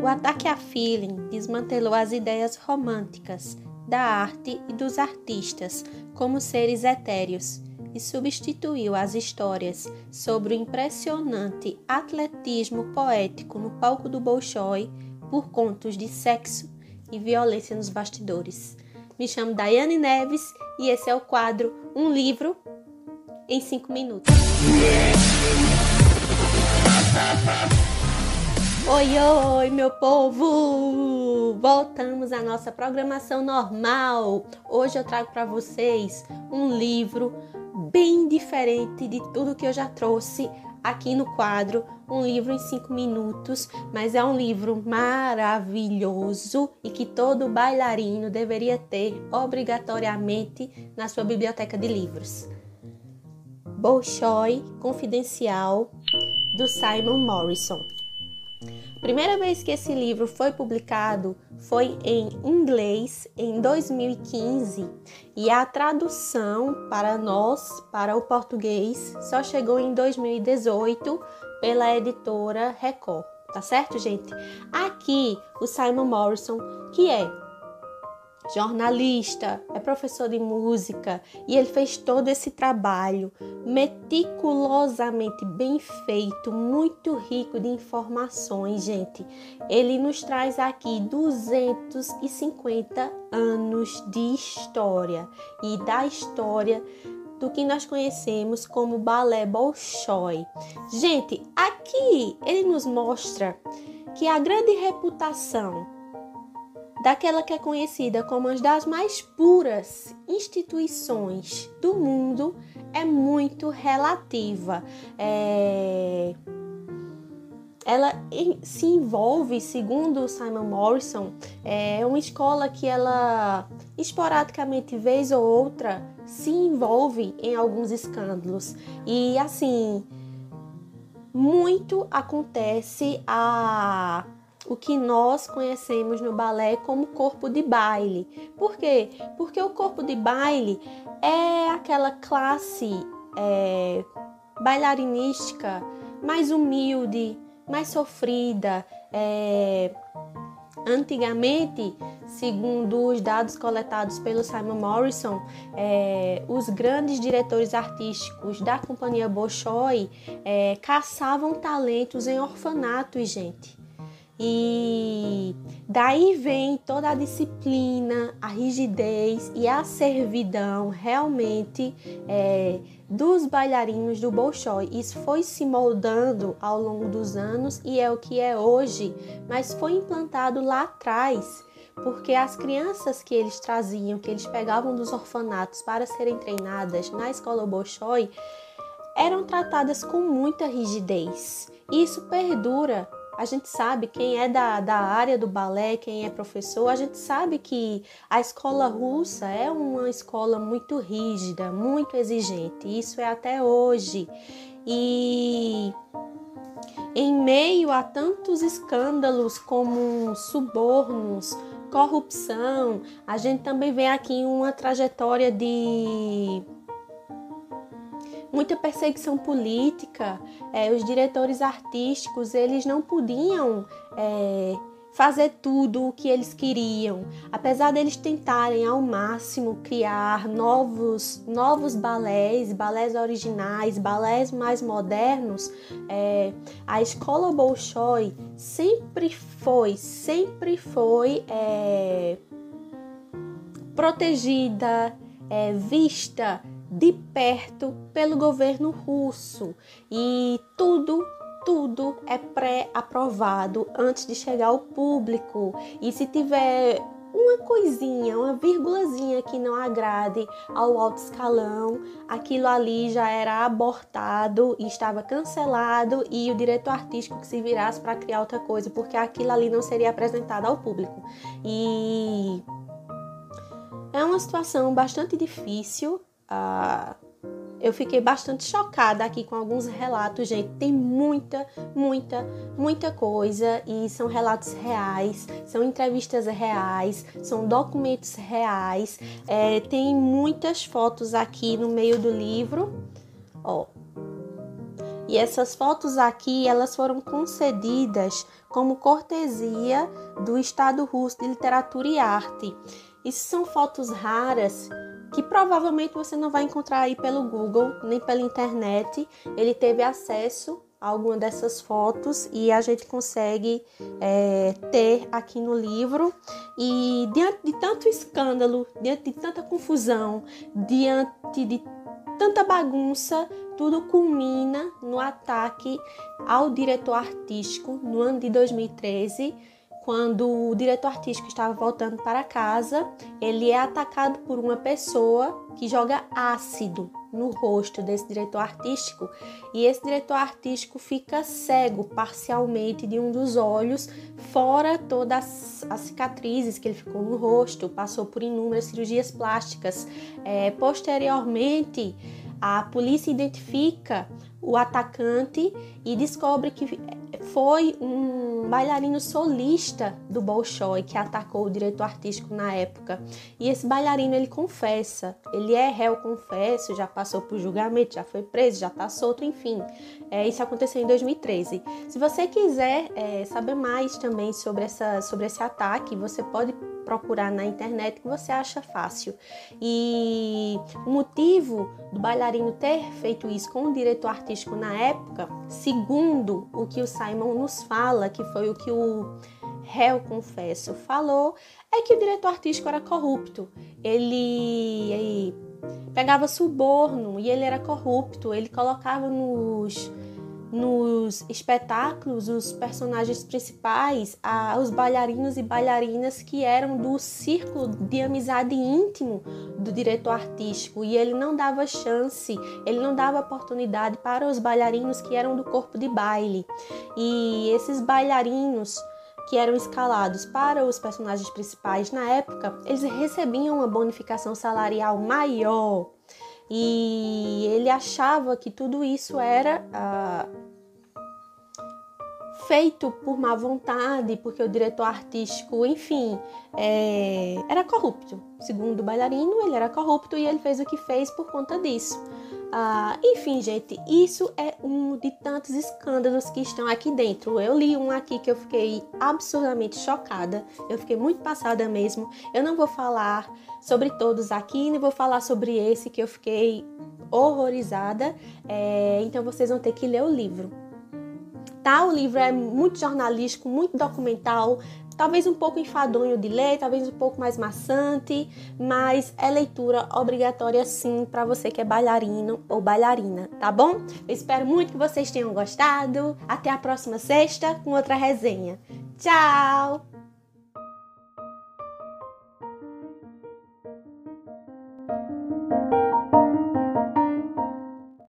O ataque a feeling desmantelou as ideias românticas da arte e dos artistas como seres etéreos e substituiu as histórias sobre o impressionante atletismo poético no palco do Bolshoi por contos de sexo e violência nos bastidores. Me chamo Daiane Neves e esse é o quadro Um Livro em 5 Minutos. Oi, oi, meu povo! Voltamos à nossa programação normal. Hoje eu trago para vocês um livro bem diferente de tudo que eu já trouxe aqui no quadro. Um livro em cinco minutos, mas é um livro maravilhoso e que todo bailarino deveria ter obrigatoriamente na sua biblioteca de livros. Bolshoi Confidencial do Simon Morrison. Primeira vez que esse livro foi publicado foi em inglês em 2015 e a tradução para nós, para o português, só chegou em 2018 pela editora Record. Tá certo, gente? Aqui o Simon Morrison, que é jornalista, é professor de música e ele fez todo esse trabalho meticulosamente bem feito, muito rico de informações, gente. Ele nos traz aqui 250 anos de história e da história do que nós conhecemos como balé Bolshoi. Gente, aqui ele nos mostra que a grande reputação daquela que é conhecida como uma das mais puras instituições do mundo é muito relativa. É... Ela se envolve, segundo Simon Morrison, é uma escola que ela esporadicamente, vez ou outra, se envolve em alguns escândalos. E assim, muito acontece a o que nós conhecemos no balé como corpo de baile. Por quê? Porque o corpo de baile é aquela classe é, bailarinística mais humilde, mais sofrida. É, antigamente, segundo os dados coletados pelo Simon Morrison, é, os grandes diretores artísticos da companhia Bolshoi é, caçavam talentos em orfanatos, gente. E daí vem toda a disciplina, a rigidez e a servidão realmente é, dos bailarinos do Bolshoi. Isso foi se moldando ao longo dos anos e é o que é hoje, mas foi implantado lá atrás, porque as crianças que eles traziam, que eles pegavam dos orfanatos para serem treinadas na escola Bolshoi, eram tratadas com muita rigidez. Isso perdura a gente sabe, quem é da, da área do balé, quem é professor, a gente sabe que a escola russa é uma escola muito rígida, muito exigente. Isso é até hoje. E em meio a tantos escândalos como subornos, corrupção, a gente também vê aqui uma trajetória de muita perseguição política. É, os diretores artísticos eles não podiam é, fazer tudo o que eles queriam, apesar deles tentarem ao máximo criar novos novos balés, balés originais, balés mais modernos. É, a escola Bolshoi sempre foi, sempre foi é, protegida, é, vista de perto pelo governo russo e tudo tudo é pré-aprovado antes de chegar ao público. E se tiver uma coisinha, uma vírgulazinha que não agrade ao alto escalão, aquilo ali já era abortado e estava cancelado e o diretor artístico que se virasse para criar outra coisa, porque aquilo ali não seria apresentado ao público. E é uma situação bastante difícil ah, eu fiquei bastante chocada aqui com alguns relatos, gente. Tem muita, muita, muita coisa e são relatos reais, são entrevistas reais, são documentos reais. É, tem muitas fotos aqui no meio do livro. Ó, E essas fotos aqui, elas foram concedidas como cortesia do Estado Russo de Literatura e Arte. Isso são fotos raras que provavelmente você não vai encontrar aí pelo Google nem pela internet. Ele teve acesso a alguma dessas fotos e a gente consegue é, ter aqui no livro. E diante de tanto escândalo, diante de tanta confusão, diante de tanta bagunça, tudo culmina no ataque ao diretor artístico no ano de 2013 quando o diretor artístico estava voltando para casa, ele é atacado por uma pessoa que joga ácido no rosto desse diretor artístico e esse diretor artístico fica cego parcialmente de um dos olhos, fora todas as cicatrizes que ele ficou no rosto, passou por inúmeras cirurgias plásticas. É, posteriormente, a polícia identifica o atacante e descobre que foi um bailarino solista do Bolshoi que atacou o diretor artístico na época. E esse bailarino ele confessa, ele é réu confesso, já passou por julgamento, já foi preso, já está solto, enfim. É, isso aconteceu em 2013. Se você quiser é, saber mais também sobre, essa, sobre esse ataque, você pode procurar na internet que você acha fácil. E o motivo do bailarino ter feito isso com o diretor artístico na época, segundo o que o Simon nos fala, que foi o que o réu confesso falou, é que o diretor artístico era corrupto. Ele, ele pegava suborno e ele era corrupto. Ele colocava nos nos espetáculos os personagens principais, a, os bailarinos e bailarinas que eram do círculo de amizade íntimo do diretor artístico e ele não dava chance, ele não dava oportunidade para os bailarinos que eram do corpo de baile. E esses bailarinos que eram escalados para os personagens principais na época, eles recebiam uma bonificação salarial maior e ele achava que tudo isso era ah, feito por má vontade, porque o diretor artístico, enfim, é, era corrupto. Segundo o bailarino, ele era corrupto e ele fez o que fez por conta disso. Ah, enfim, gente, isso é um de tantos escândalos que estão aqui dentro. Eu li um aqui que eu fiquei absurdamente chocada, eu fiquei muito passada mesmo. Eu não vou falar sobre todos aqui, nem vou falar sobre esse que eu fiquei horrorizada. É, então vocês vão ter que ler o livro. Tá? O livro é muito jornalístico, muito documental, talvez um pouco enfadonho de ler, talvez um pouco mais maçante, mas é leitura obrigatória sim para você que é bailarino ou bailarina, tá bom? Eu espero muito que vocês tenham gostado. Até a próxima sexta com outra resenha. Tchau!